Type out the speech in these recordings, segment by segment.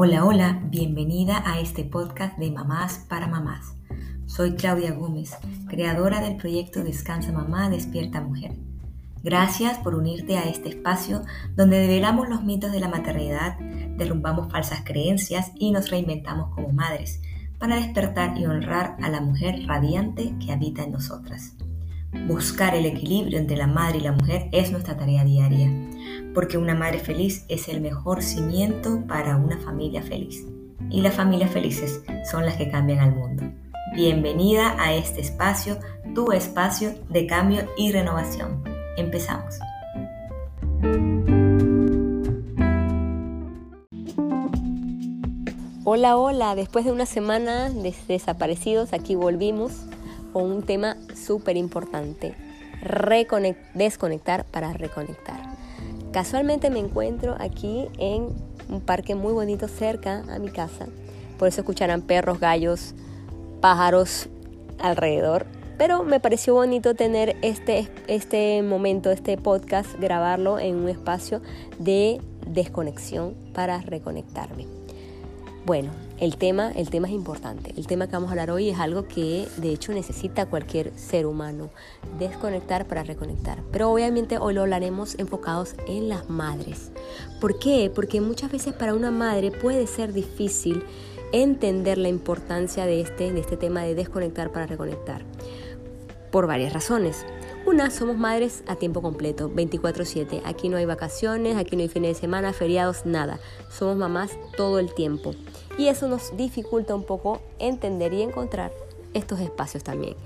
Hola, hola, bienvenida a este podcast de Mamás para Mamás. Soy Claudia Gómez, creadora del proyecto Descansa Mamá, Despierta Mujer. Gracias por unirte a este espacio donde develamos los mitos de la maternidad, derrumbamos falsas creencias y nos reinventamos como madres para despertar y honrar a la mujer radiante que habita en nosotras. Buscar el equilibrio entre la madre y la mujer es nuestra tarea diaria porque una madre feliz es el mejor cimiento para una familia feliz. Y las familias felices son las que cambian al mundo. Bienvenida a este espacio, tu espacio de cambio y renovación. Empezamos. Hola, hola, después de una semana de desaparecidos, aquí volvimos con un tema súper importante, desconectar para reconectar. Casualmente me encuentro aquí en un parque muy bonito cerca a mi casa. Por eso escucharán perros, gallos, pájaros alrededor. Pero me pareció bonito tener este, este momento, este podcast, grabarlo en un espacio de desconexión para reconectarme. Bueno, el tema, el tema es importante. El tema que vamos a hablar hoy es algo que de hecho necesita cualquier ser humano, desconectar para reconectar. Pero obviamente hoy lo hablaremos enfocados en las madres. ¿Por qué? Porque muchas veces para una madre puede ser difícil entender la importancia de este, de este tema de desconectar para reconectar. Por varias razones. Una, somos madres a tiempo completo, 24/7. Aquí no hay vacaciones, aquí no hay fines de semana, feriados, nada. Somos mamás todo el tiempo. Y eso nos dificulta un poco entender y encontrar estos espacios también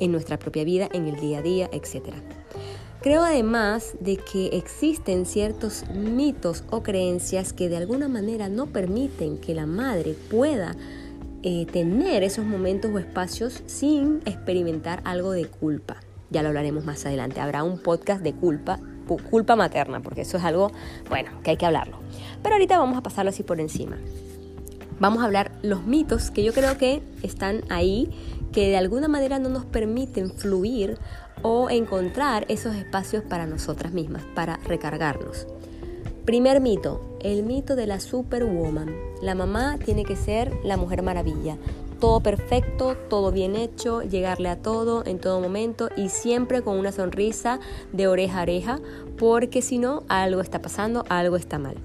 en nuestra propia vida, en el día a día, etc. Creo además de que existen ciertos mitos o creencias que de alguna manera no permiten que la madre pueda eh, tener esos momentos o espacios sin experimentar algo de culpa ya lo hablaremos más adelante. Habrá un podcast de culpa, culpa materna, porque eso es algo, bueno, que hay que hablarlo. Pero ahorita vamos a pasarlo así por encima. Vamos a hablar los mitos que yo creo que están ahí, que de alguna manera no nos permiten fluir o encontrar esos espacios para nosotras mismas, para recargarnos. Primer mito, el mito de la superwoman. La mamá tiene que ser la mujer maravilla todo perfecto, todo bien hecho, llegarle a todo en todo momento y siempre con una sonrisa de oreja a oreja, porque si no, algo está pasando, algo está mal.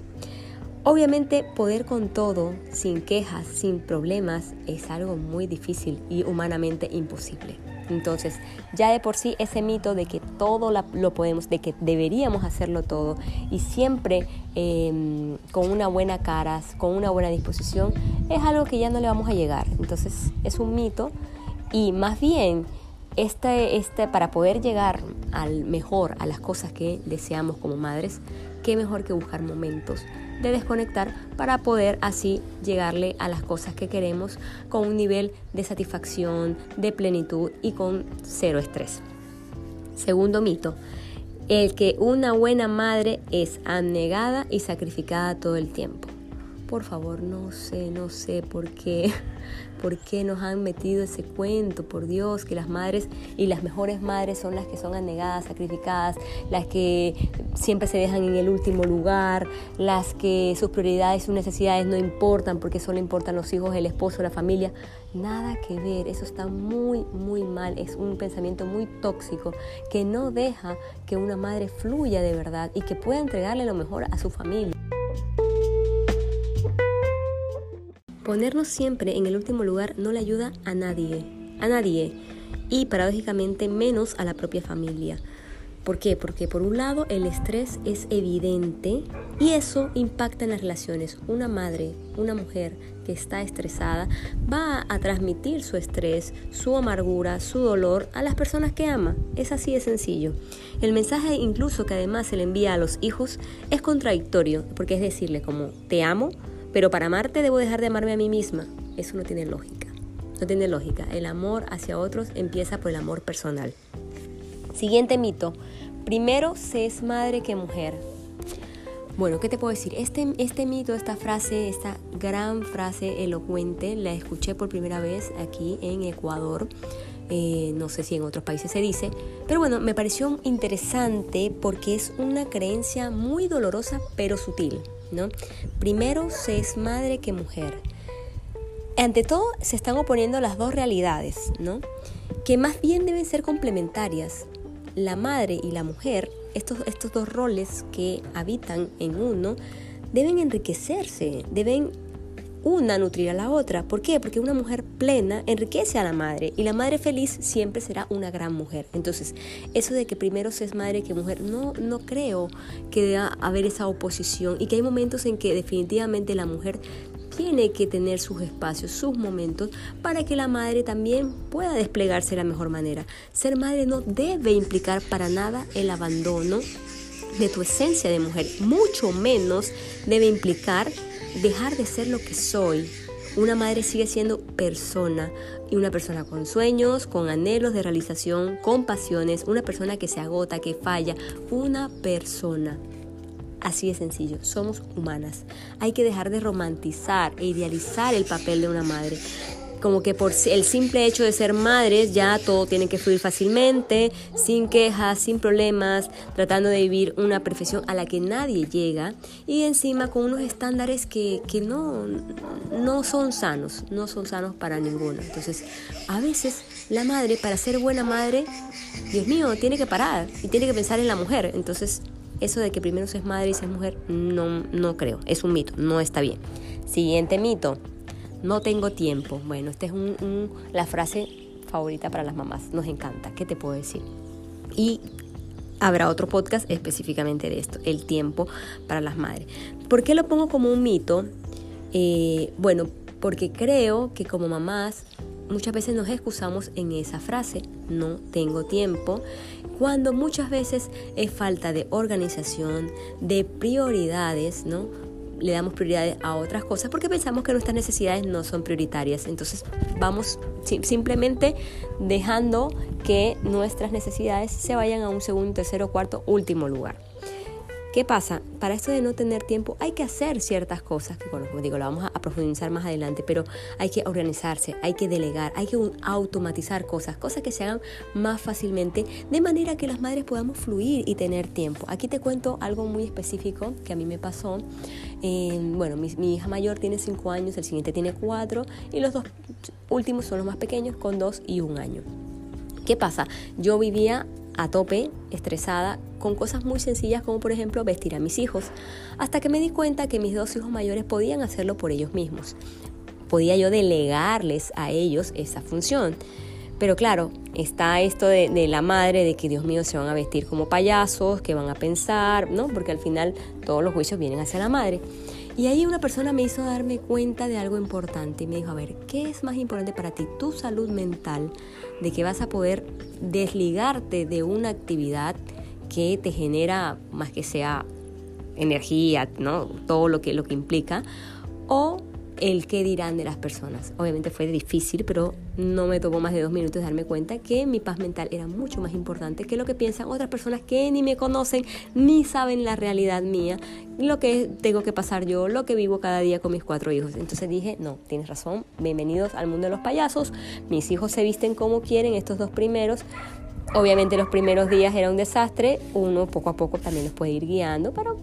Obviamente poder con todo, sin quejas, sin problemas, es algo muy difícil y humanamente imposible. Entonces, ya de por sí ese mito de que todo lo podemos, de que deberíamos hacerlo todo y siempre em, con una buena cara, con una buena disposición, es algo que ya no le vamos a llegar. Entonces, es un mito y más bien este, este, para poder llegar al mejor, a las cosas que deseamos como madres, qué mejor que buscar momentos de desconectar para poder así llegarle a las cosas que queremos con un nivel de satisfacción, de plenitud y con cero estrés. Segundo mito, el que una buena madre es abnegada y sacrificada todo el tiempo. Por favor, no sé, no sé por qué ¿Por qué nos han metido ese cuento? Por Dios, que las madres y las mejores madres son las que son anegadas, sacrificadas, las que siempre se dejan en el último lugar, las que sus prioridades, sus necesidades no importan porque solo importan los hijos, el esposo, la familia. Nada que ver, eso está muy, muy mal, es un pensamiento muy tóxico que no deja que una madre fluya de verdad y que pueda entregarle lo mejor a su familia. Ponernos siempre en el último lugar no le ayuda a nadie, a nadie, y paradójicamente menos a la propia familia. ¿Por qué? Porque por un lado el estrés es evidente y eso impacta en las relaciones. Una madre, una mujer que está estresada va a transmitir su estrés, su amargura, su dolor a las personas que ama. Es así de sencillo. El mensaje incluso que además se le envía a los hijos es contradictorio porque es decirle como te amo, pero para amarte debo dejar de amarme a mí misma. Eso no tiene lógica. No tiene lógica. El amor hacia otros empieza por el amor personal. Siguiente mito. Primero se es madre que mujer. Bueno, ¿qué te puedo decir? Este, este mito, esta frase, esta gran frase elocuente, la escuché por primera vez aquí en Ecuador. Eh, no sé si en otros países se dice, pero bueno, me pareció interesante porque es una creencia muy dolorosa pero sutil. ¿No? Primero se es madre que mujer. Ante todo se están oponiendo las dos realidades, ¿no? Que más bien deben ser complementarias. La madre y la mujer, estos, estos dos roles que habitan en uno, deben enriquecerse, deben una nutrir a la otra. ¿Por qué? Porque una mujer plena enriquece a la madre y la madre feliz siempre será una gran mujer. Entonces, eso de que primero se es madre que mujer, no, no creo que deba haber esa oposición y que hay momentos en que definitivamente la mujer tiene que tener sus espacios, sus momentos, para que la madre también pueda desplegarse de la mejor manera. Ser madre no debe implicar para nada el abandono de tu esencia de mujer, mucho menos debe implicar dejar de ser lo que soy. Una madre sigue siendo persona y una persona con sueños, con anhelos de realización, con pasiones, una persona que se agota, que falla, una persona. Así de sencillo, somos humanas. Hay que dejar de romantizar e idealizar el papel de una madre como que por el simple hecho de ser madres ya todo tiene que fluir fácilmente, sin quejas, sin problemas, tratando de vivir una profesión a la que nadie llega y encima con unos estándares que, que no, no son sanos, no son sanos para ninguno. Entonces, a veces la madre, para ser buena madre, Dios mío, tiene que parar y tiene que pensar en la mujer. Entonces, eso de que primero se es madre y se es mujer, no, no creo, es un mito, no está bien. Siguiente mito no tengo tiempo. Bueno, esta es la frase favorita para las mamás. Nos encanta. ¿Qué te puedo decir? Y habrá otro podcast específicamente de esto, el tiempo para las madres. ¿Por qué lo pongo como un mito? Eh, bueno, porque creo que como mamás muchas veces nos excusamos en esa frase, no tengo tiempo, cuando muchas veces es falta de organización, de prioridades, ¿no? Le damos prioridad a otras cosas porque pensamos que nuestras necesidades no son prioritarias. Entonces vamos simplemente dejando que nuestras necesidades se vayan a un segundo, tercero, cuarto, último lugar. ¿Qué pasa? Para esto de no tener tiempo hay que hacer ciertas cosas, que como digo, lo vamos a profundizar más adelante, pero hay que organizarse, hay que delegar, hay que automatizar cosas, cosas que se hagan más fácilmente, de manera que las madres podamos fluir y tener tiempo. Aquí te cuento algo muy específico que a mí me pasó. bueno, mi, mi, hija mayor tiene 5 años, el siguiente tiene 4 y los dos últimos son los más pequeños con 2 y 1 año. ¿Qué pasa? Yo vivía a tope, estresada, con cosas muy sencillas como por ejemplo vestir a mis hijos, hasta que me di cuenta que mis dos hijos mayores podían hacerlo por ellos mismos. Podía yo delegarles a ellos esa función. Pero claro, está esto de, la madre, de que Dios mío se van a vestir como payasos, que van a pensar, ¿no? Porque al final todos los juicios vienen hacia la madre. Y ahí una persona me hizo darme cuenta de algo importante y me dijo, a ver, ¿qué es más importante para ti? Tu salud mental, de que vas a poder desligarte de una actividad que te genera más que sea energía, ¿no? Todo lo que, lo que implica, o el qué dirán de las personas. Obviamente fue difícil, pero no me tomó más de dos minutos darme cuenta que mi paz mental era mucho más importante que lo que piensan otras personas que ni me conocen, ni saben la realidad mía, lo que tengo que pasar yo, lo que vivo cada día con mis cuatro hijos. Entonces dije, no, tienes razón, bienvenidos al mundo de los payasos, mis hijos se visten como quieren, estos dos primeros, Obviamente los primeros días era un desastre, uno poco a poco también los puede ir guiando, pero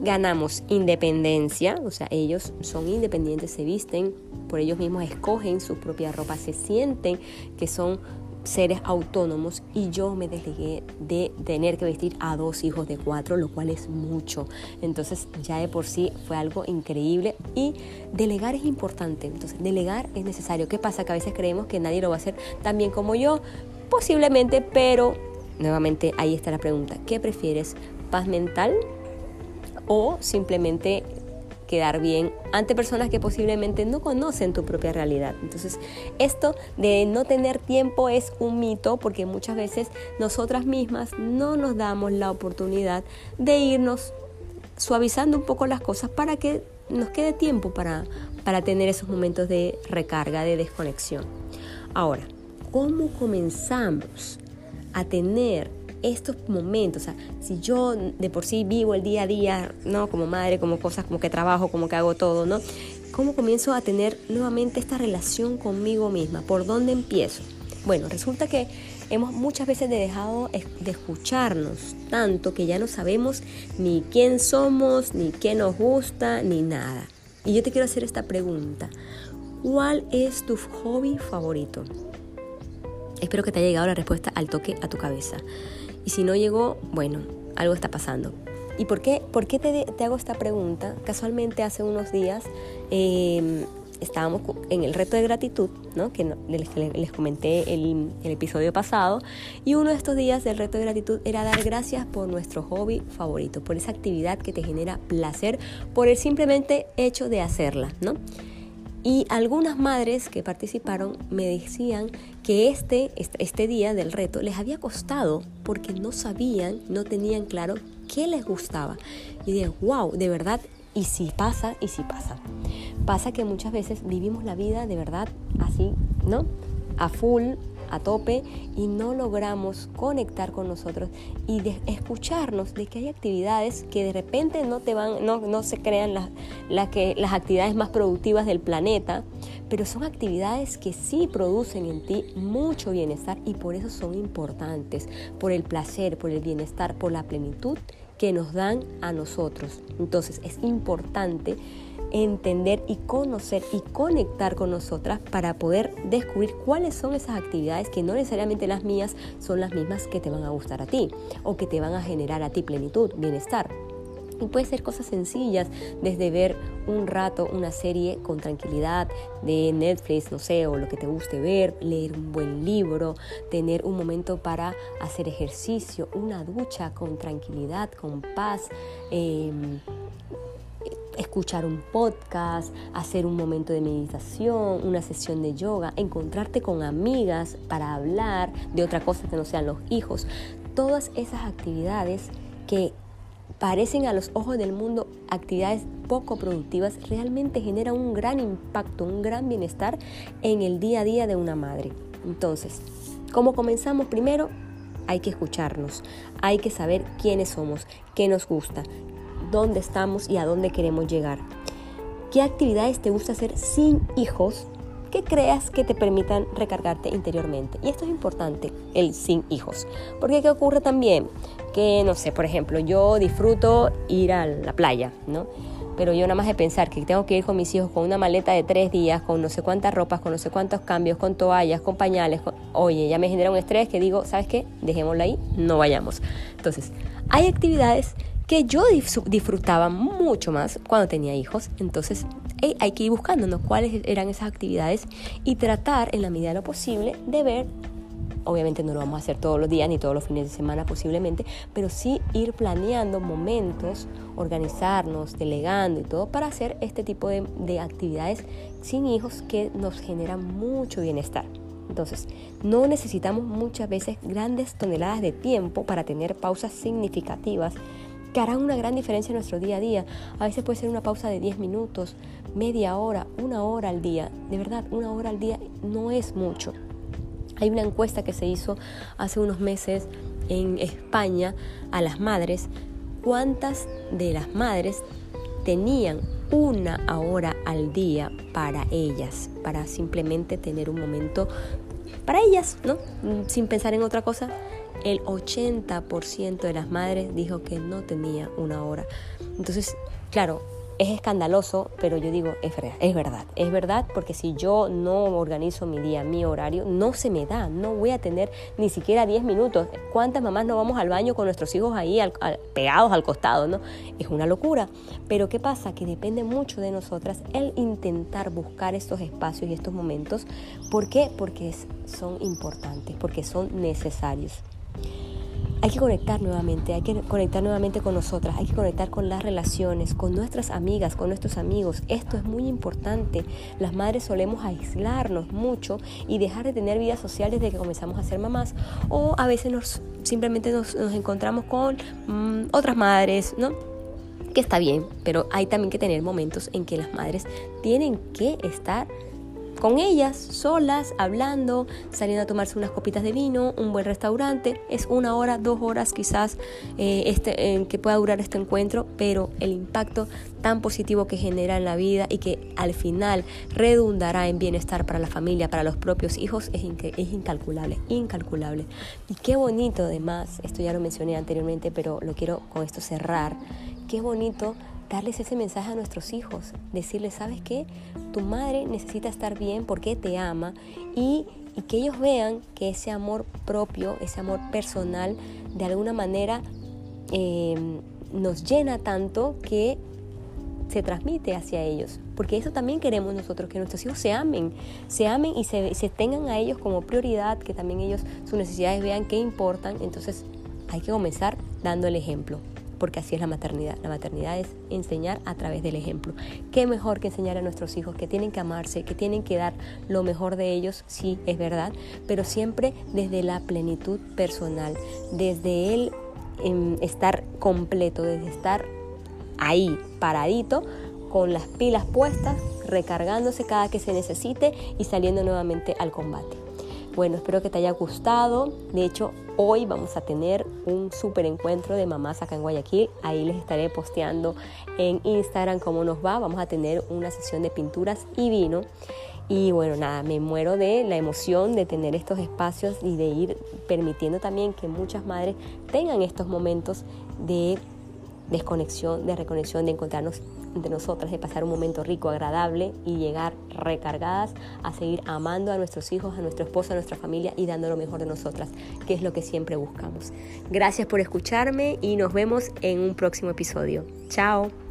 ganamos independencia, o sea, ellos son independientes, se visten, por ellos mismos escogen su propia ropa, se sienten que son seres autónomos y yo me desligué de tener que vestir a dos hijos de cuatro, lo cual es mucho. Entonces ya de por sí fue algo increíble y delegar es importante. Entonces delegar es necesario. ¿Qué pasa? Que a veces creemos que nadie lo va a hacer tan bien como yo, posiblemente, pero nuevamente ahí está la pregunta. ¿Qué prefieres? ¿Paz mental o simplemente quedar bien ante personas que posiblemente no conocen tu propia realidad. Entonces, esto de no tener tiempo es un mito porque muchas veces nosotras mismas no nos damos la oportunidad de irnos suavizando un poco las cosas para que nos quede tiempo para, para tener esos momentos de recarga, de desconexión. Ahora, ¿cómo comenzamos a tener estos momentos, o sea, si yo de por sí vivo el día a día, ¿no? Como madre, como cosas, como que trabajo, como que hago todo, ¿no? ¿Cómo comienzo a tener nuevamente esta relación conmigo misma? ¿Por dónde empiezo? Bueno, resulta que hemos muchas veces dejado de escucharnos tanto que ya no sabemos ni quién somos, ni qué nos gusta, ni nada. Y yo te quiero hacer esta pregunta. ¿Cuál es tu hobby favorito? Espero que te haya llegado la respuesta al toque a tu cabeza. Y si no llegó, bueno, algo está pasando. ¿Y por qué, por qué te, hago esta pregunta? Casualmente hace unos días em, estábamos en el reto de gratitud, ¿no? que les, comenté el, el, episodio pasado, y uno de estos días del reto de gratitud era dar gracias por nuestro hobby favorito, por esa actividad que te genera placer, por el simplemente hecho de hacerla. ¿no? Y algunas madres que participaron me decían que este, este día del reto les había costado porque no sabían, no tenían claro qué les gustaba. Y dije, wow, de verdad, y si pasa, y si pasa. Pasa que muchas veces vivimos la vida de verdad así, ¿no? A full, a tope y no logramos conectar con nosotros y escucharnos de que hay actividades que de repente no te van, no, no se crean las, que, las actividades más productivas del planeta, pero son actividades que sí producen en ti mucho bienestar y por eso son importantes, por el placer, por el bienestar, por la plenitud que nos dan a nosotros. Entonces es importante entender y conocer y conectar con nosotras para poder descubrir cuáles son esas actividades que no necesariamente las mías son las mismas que te van a gustar a ti o que te van a generar a ti plenitud, bienestar. Y puede ser cosas sencillas, desde ver un rato una serie con tranquilidad de Netflix, no sé, o lo que te guste ver, leer un buen libro, tener un momento para hacer ejercicio, una ducha con tranquilidad, con paz. Em, escuchar un podcast, hacer un momento de meditación, una sesión de yoga, encontrarte con amigas para hablar de otra cosa que no sean los hijos. Todas esas actividades que parecen a los ojos del mundo actividades poco productivas, realmente generan un gran impacto, un gran bienestar en el día a día de una madre. Entonces, ¿cómo comenzamos? Primero, hay que escucharnos, hay que saber quiénes somos, qué nos gusta, dónde estamos y a dónde queremos llegar. ¿Qué actividades te gusta hacer sin hijos que creas que te permitan recargarte interiormente? Y esto es importante, el sin hijos. Porque ¿qué ocurre también? Que, no sé, por ejemplo, yo disfruto ir a la playa, ¿no? Pero yo nada más de pensar que tengo que ir con mis hijos con una maleta de tres días, con no sé cuántas ropas, con no sé cuántos cambios, con toallas, con pañales, oye, ya me genera un estrés que digo, ¿sabes qué? Dejémosla ahí, no vayamos. Entonces, hay actividades que yo disfrutaba mucho más cuando tenía hijos. Entonces hay que ir buscándonos cuáles eran esas actividades y tratar en la medida de lo posible de ver, obviamente no lo vamos a hacer todos los días ni todos los fines de semana posiblemente, pero sí ir planeando momentos, organizarnos, delegando y todo para hacer este tipo de, de actividades sin hijos que nos generan mucho bienestar. Entonces, no necesitamos muchas veces grandes toneladas de tiempo para tener pausas significativas que harán una gran diferencia en nuestro día a día. A veces puede ser una pausa de 10 minutos, media hora, una hora al día. De verdad, una hora al día no es mucho. Hay una encuesta que se hizo hace unos meses en España a las madres. ¿Cuántas de las madres tenían una hora al día para ellas, para simplemente tener un momento para ellas, ¿no? Sin pensar en otra cosa el 80% de las madres dijo que no tenía una hora. Entonces, claro, es escandaloso, pero yo digo, es verdad, es verdad, es verdad, porque si yo no organizo mi día, mi horario, no se me da, no voy a tener ni siquiera 10 minutos. ¿Cuántas mamás no vamos al baño con nuestros hijos ahí pegados al costado, no? Es una locura. Pero ¿qué pasa? Que depende mucho de nosotras el intentar buscar estos espacios y estos momentos. ¿Por qué? Porque son importantes, porque son necesarios. Hay que conectar nuevamente, hay que conectar nuevamente con nosotras, hay que conectar con las relaciones, con nuestras amigas, con nuestros amigos. Esto es muy importante. Las madres solemos aislarnos mucho y dejar de tener vida social desde que comenzamos a ser mamás. O a veces nos, simplemente nos, encontramos con mm, otras madres, ¿no? Que está bien, pero hay también que tener momentos en que las madres tienen que estar con ellas, solas, hablando, saliendo a tomarse unas copitas de vino, un buen restaurante. Es una hora, dos horas quizás eh, este, que pueda durar este encuentro, pero el impacto tan positivo que genera en la vida y que al final redundará en bienestar para la familia, para los propios hijos, es, es incalculable, incalculable. Y qué bonito además, esto ya lo mencioné anteriormente, pero lo quiero con esto cerrar, qué bonito darles ese mensaje a nuestros hijos, decirles, ¿sabes qué? Tu madre necesita estar bien porque te ama y, que ellos vean que ese amor propio, ese amor personal, de alguna manera em, nos llena tanto que se transmite hacia ellos. Porque eso también queremos nosotros, que nuestros hijos se amen, se amen y se, se tengan a ellos como prioridad, que también ellos sus necesidades vean que importan. Entonces hay que comenzar dando el ejemplo porque así es la maternidad. La maternidad es enseñar a través del ejemplo. ¿Qué mejor que enseñar a nuestros hijos que tienen que amarse, que tienen que dar lo mejor de ellos? Sí, es verdad, pero siempre desde la plenitud personal, desde el em, estar completo, desde estar ahí, paradito, con las pilas puestas, recargándose cada que se necesite y saliendo nuevamente al combate. Bueno, espero que te haya gustado. De hecho, hoy vamos a tener un súper encuentro de mamás acá en Guayaquil. Ahí les estaré posteando en Instagram cómo nos va. Vamos a tener una sesión de pinturas y vino. Y bueno, nada, me muero de la emoción de tener estos espacios y de ir permitiendo también que muchas madres tengan estos momentos de desconexión, de reconexión, de encontrarnos nosotras, de pasar un momento rico, agradable y llegar recargadas a seguir amando a nuestros hijos, a nuestro esposo, a nuestra familia y dando lo mejor de nosotras, que es lo que siempre buscamos. Gracias por escucharme y nos vemos en un próximo episodio. Chao.